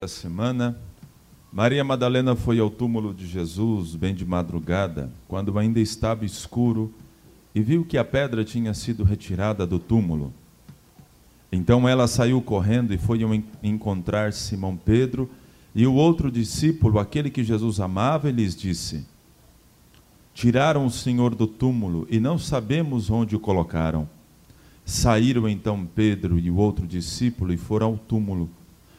da semana, Maria Madalena foi ao túmulo de Jesus bem de madrugada, quando ainda estava escuro, e viu que a pedra tinha sido retirada do túmulo. Então ela saiu correndo e foi encontrar Simão Pedro e o outro discípulo, aquele que Jesus amava, e lhes disse: Tiraram o Senhor do túmulo e não sabemos onde o colocaram. Saíram então Pedro e o outro discípulo e foram ao túmulo.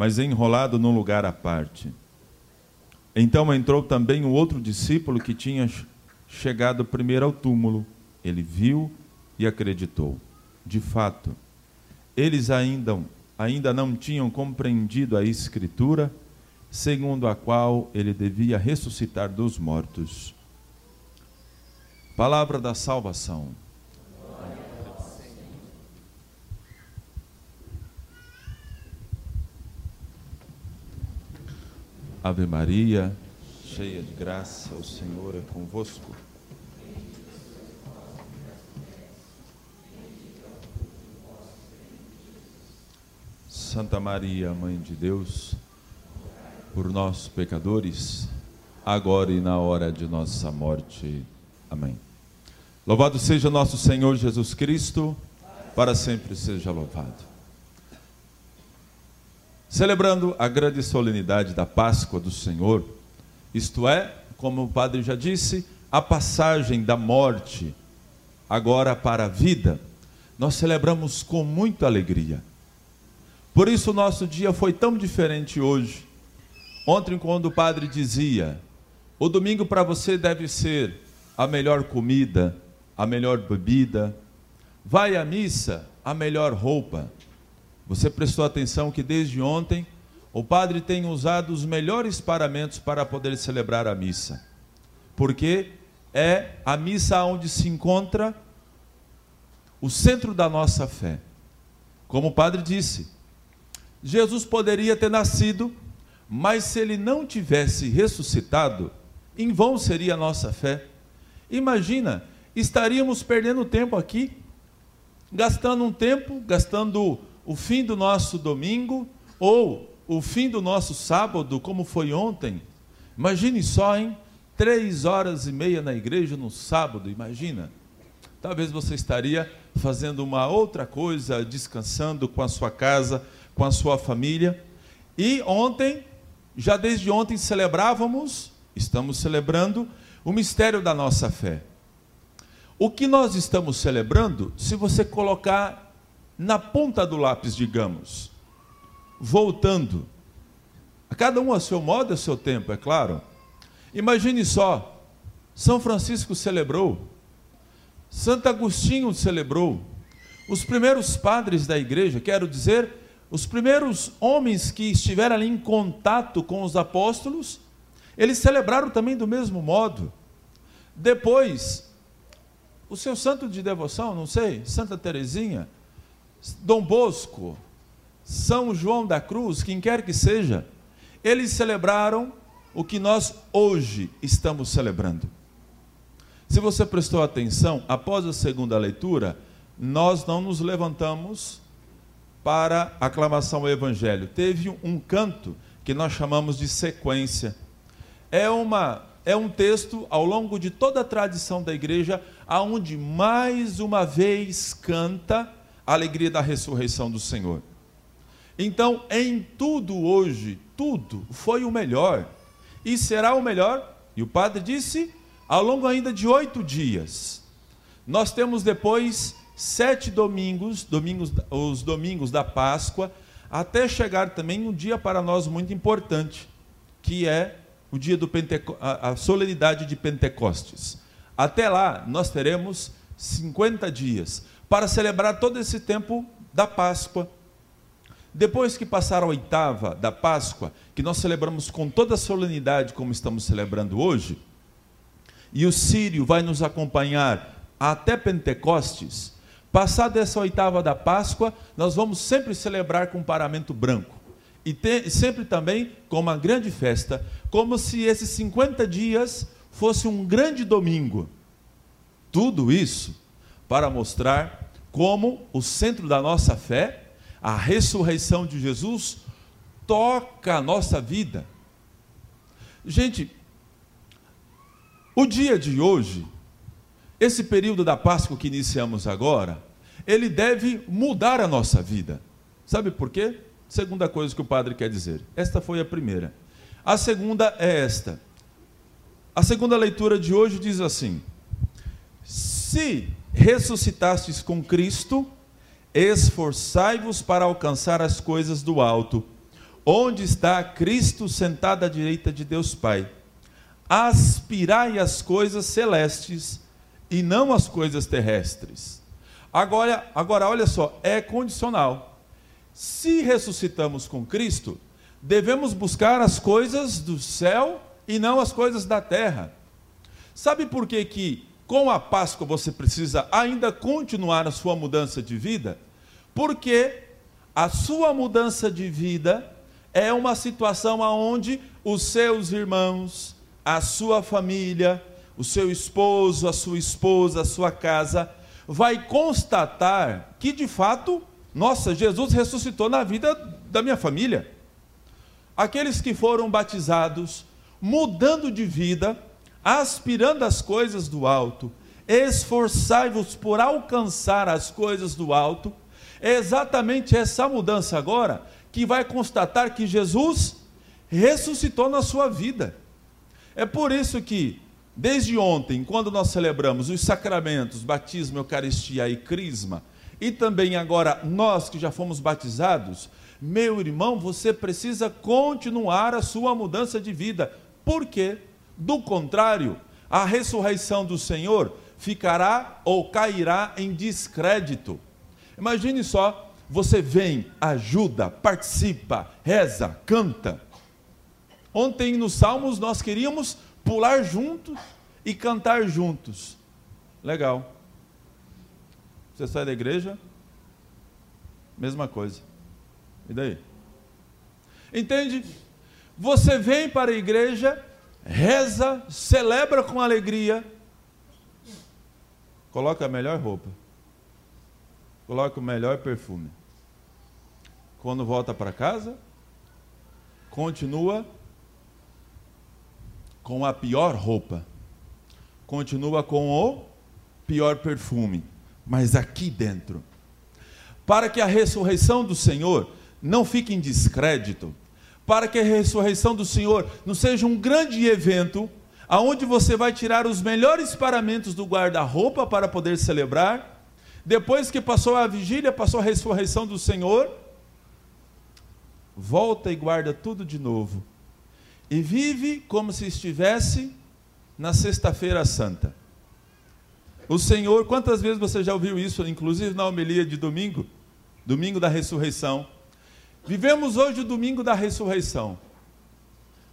mas enrolado num lugar à parte. Então entrou também o outro discípulo que tinha chegado primeiro ao túmulo. Ele viu e acreditou. De fato, eles ainda, ainda não tinham compreendido a Escritura, segundo a qual ele devia ressuscitar dos mortos. Palavra da salvação. Ave Maria, cheia de graça, o Senhor é convosco. Santa Maria, Mãe de Deus, por nós pecadores, agora e na hora de nossa morte. Amém. Louvado seja nosso Senhor Jesus Cristo, para sempre seja louvado. Celebrando a grande solenidade da Páscoa do Senhor, isto é, como o padre já disse, a passagem da morte agora para a vida, nós celebramos com muita alegria. Por isso o nosso dia foi tão diferente hoje. Ontem, quando o padre dizia: o domingo para você deve ser a melhor comida, a melhor bebida, vai à missa, a melhor roupa. Você prestou atenção que desde ontem o padre tem usado os melhores paramentos para poder celebrar a missa. Porque é a missa onde se encontra o centro da nossa fé. Como o padre disse, Jesus poderia ter nascido, mas se ele não tivesse ressuscitado, em vão seria a nossa fé. Imagina, estaríamos perdendo tempo aqui, gastando um tempo, gastando o fim do nosso domingo ou o fim do nosso sábado, como foi ontem. Imagine só, hein? Três horas e meia na igreja no sábado, imagina. Talvez você estaria fazendo uma outra coisa, descansando com a sua casa, com a sua família. E ontem, já desde ontem, celebrávamos, estamos celebrando o mistério da nossa fé. O que nós estamos celebrando, se você colocar na ponta do lápis, digamos, voltando, a cada um a seu modo e a seu tempo, é claro. Imagine só, São Francisco celebrou, Santo Agostinho celebrou, os primeiros padres da igreja, quero dizer, os primeiros homens que estiveram ali em contato com os apóstolos, eles celebraram também do mesmo modo. Depois, o seu santo de devoção, não sei, Santa Teresinha, Dom Bosco, São João da Cruz, quem quer que seja, eles celebraram o que nós hoje estamos celebrando. Se você prestou atenção, após a segunda leitura, nós não nos levantamos para a aclamação ao Evangelho. Teve um canto que nós chamamos de sequência. É, uma, é um texto ao longo de toda a tradição da igreja, aonde mais uma vez canta a alegria da ressurreição do Senhor. Então, em tudo hoje, tudo foi o melhor e será o melhor. E o padre disse, ao longo ainda de oito dias. Nós temos depois sete domingos, domingos, os domingos da Páscoa, até chegar também um dia para nós muito importante, que é o dia do Penteco a, a solenidade de Pentecostes. Até lá nós teremos 50 dias para celebrar todo esse tempo da Páscoa. depois que passar a oitava da Páscoa, que nós celebramos com toda a solenidade, como estamos celebrando hoje, e o Sírio vai nos acompanhar até Pentecostes, passada essa oitava da Páscoa, nós vamos sempre celebrar com paramento branco. E sempre também com uma grande festa, como se esses 50 dias fosse um grande domingo. Tudo isso para mostrar como o centro da nossa fé, a ressurreição de Jesus, toca a nossa vida. Gente, o dia de hoje, esse período da Páscoa que iniciamos agora, ele deve mudar a nossa vida. Sabe por quê? Segunda coisa que o padre quer dizer. Esta foi a primeira. A segunda é esta. A segunda leitura de hoje diz assim: Se ressuscitastes com Cristo, esforçai-vos para alcançar as coisas do alto, onde está Cristo sentado à direita de Deus Pai. Aspirai as coisas celestes e não as coisas terrestres. Agora, agora olha só, é condicional. Se ressuscitamos com Cristo, devemos buscar as coisas do céu e não as coisas da terra. Sabe por que que com a Páscoa você precisa ainda continuar a sua mudança de vida, porque a sua mudança de vida é uma situação onde os seus irmãos, a sua família, o seu esposo, a sua esposa, a sua casa, vai constatar que de fato, nossa, Jesus ressuscitou na vida da minha família. Aqueles que foram batizados, mudando de vida, aspirando as coisas do alto, esforçai-vos por alcançar as coisas do alto, é exatamente essa mudança agora que vai constatar que Jesus ressuscitou na sua vida. É por isso que, desde ontem, quando nós celebramos os sacramentos, batismo, eucaristia e crisma, e também agora nós que já fomos batizados, meu irmão, você precisa continuar a sua mudança de vida. Por quê? Do contrário, a ressurreição do Senhor ficará ou cairá em descrédito. Imagine só, você vem, ajuda, participa, reza, canta. Ontem nos Salmos nós queríamos pular juntos e cantar juntos. Legal. Você sai da igreja, mesma coisa. E daí? Entende? Você vem para a igreja reza, celebra com alegria, coloca a melhor roupa, coloca o melhor perfume. Quando volta para casa, continua com a pior roupa, continua com o pior perfume, mas aqui dentro, para que a ressurreição do Senhor não fique em descrédito, para que a ressurreição do Senhor não seja um grande evento, aonde você vai tirar os melhores paramentos do guarda-roupa para poder celebrar. Depois que passou a vigília, passou a ressurreição do Senhor, volta e guarda tudo de novo. E vive como se estivesse na Sexta-feira Santa. O Senhor, quantas vezes você já ouviu isso, inclusive na homilia de domingo, domingo da ressurreição? Vivemos hoje o domingo da ressurreição,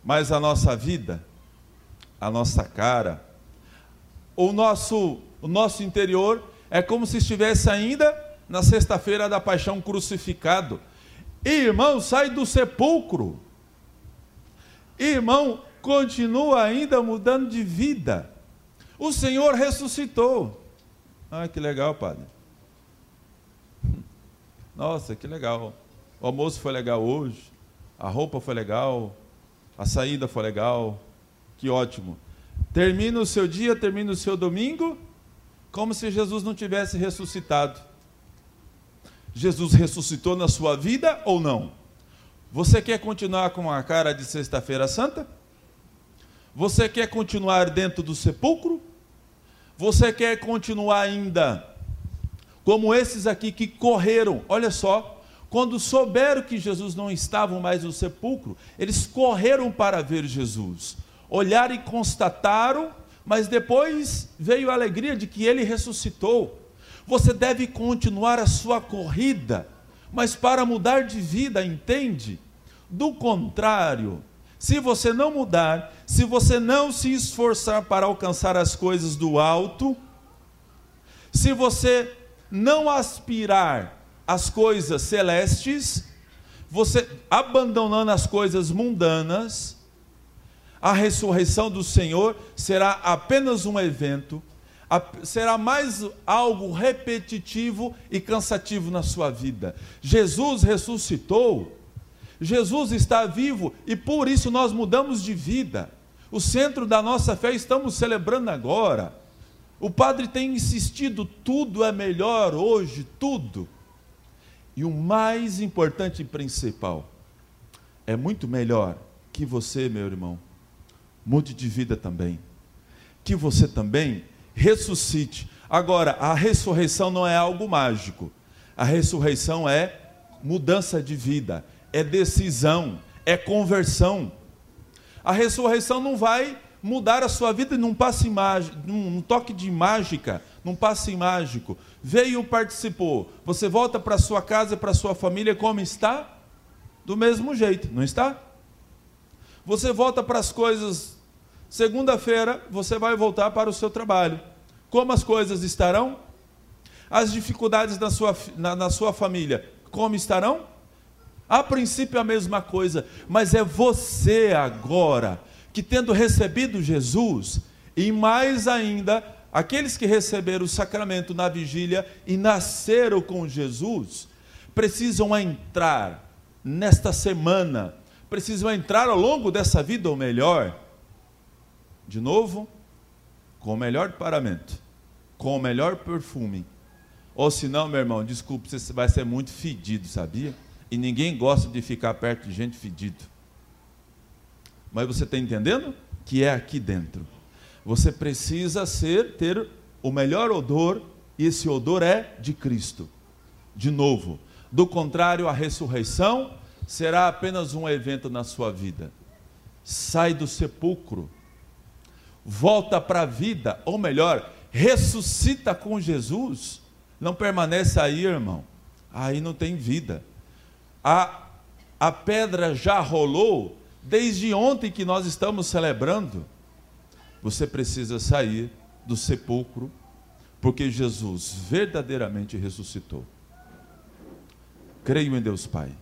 mas a nossa vida, a nossa cara, o nosso, o nosso interior é como se estivesse ainda na sexta-feira da paixão crucificado. Irmão, sai do sepulcro. Irmão, continua ainda mudando de vida. O Senhor ressuscitou. Ah, que legal, padre. Nossa, que legal. O almoço foi legal hoje, a roupa foi legal, a saída foi legal, que ótimo. Termina o seu dia, termina o seu domingo, como se Jesus não tivesse ressuscitado. Jesus ressuscitou na sua vida ou não? Você quer continuar com a cara de Sexta-feira Santa? Você quer continuar dentro do sepulcro? Você quer continuar ainda como esses aqui que correram? Olha só, quando souberam que Jesus não estava mais no sepulcro, eles correram para ver Jesus. Olharam e constataram, mas depois veio a alegria de que ele ressuscitou. Você deve continuar a sua corrida, Mas para mudar de vida, entende? Do contrário, se você não mudar, se você não se esforçar para alcançar as coisas do alto, se você não aspirar às coisas celestes, você abandonando as coisas mundanas, a ressurreição do Senhor será apenas um evento, será mais algo repetitivo e cansativo na sua vida. Jesus ressuscitou, Jesus está vivo e por isso nós mudamos de vida. O centro da nossa fé estamos celebrando agora. O padre tem insistido, tudo é melhor hoje, tudo. E o mais importante e principal, é muito melhor que você, meu irmão, mude de vida também. Que você também ressuscite. Agora, a ressurreição não é algo mágico. A ressurreição é mudança de vida, é decisão, é conversão. A ressurreição não vai mudar a sua vida num passe mágico, num toque de mágica, num passe mágico. Veio, participou. Você volta para sua casa, para sua família como está? Do mesmo jeito, não está? Você volta para as coisas. Segunda-feira você vai voltar para o seu trabalho. Como as coisas estarão? As dificuldades na sua, na, na sua família, como estarão? A princípio a mesma coisa, mas é você agora que, tendo recebido Jesus, e mais ainda, aqueles que receberam o sacramento na vigília e nasceram com Jesus, precisam entrar nesta semana, precisam entrar ao longo dessa vida, ou melhor, de novo, com o melhor paramento, com o melhor perfume. Ou senão, meu irmão, desculpe, você vai ser muito fedido, sabia? E ninguém gosta de ficar perto de gente fedido. Mas você está entendendo? Que é aqui dentro. Você precisa ser, ter o melhor odor, e esse odor é de Cristo. De novo. Do contrário, a ressurreição será apenas um evento na sua vida. Sai do sepulcro, volta para a vida, ou melhor, ressuscita com Jesus. Não permanece aí, irmão. Aí não tem vida. A, a pedra já rolou, desde ontem que nós estamos celebrando, você precisa sair do sepulcro, porque Jesus verdadeiramente ressuscitou. Creio em Deus Pai.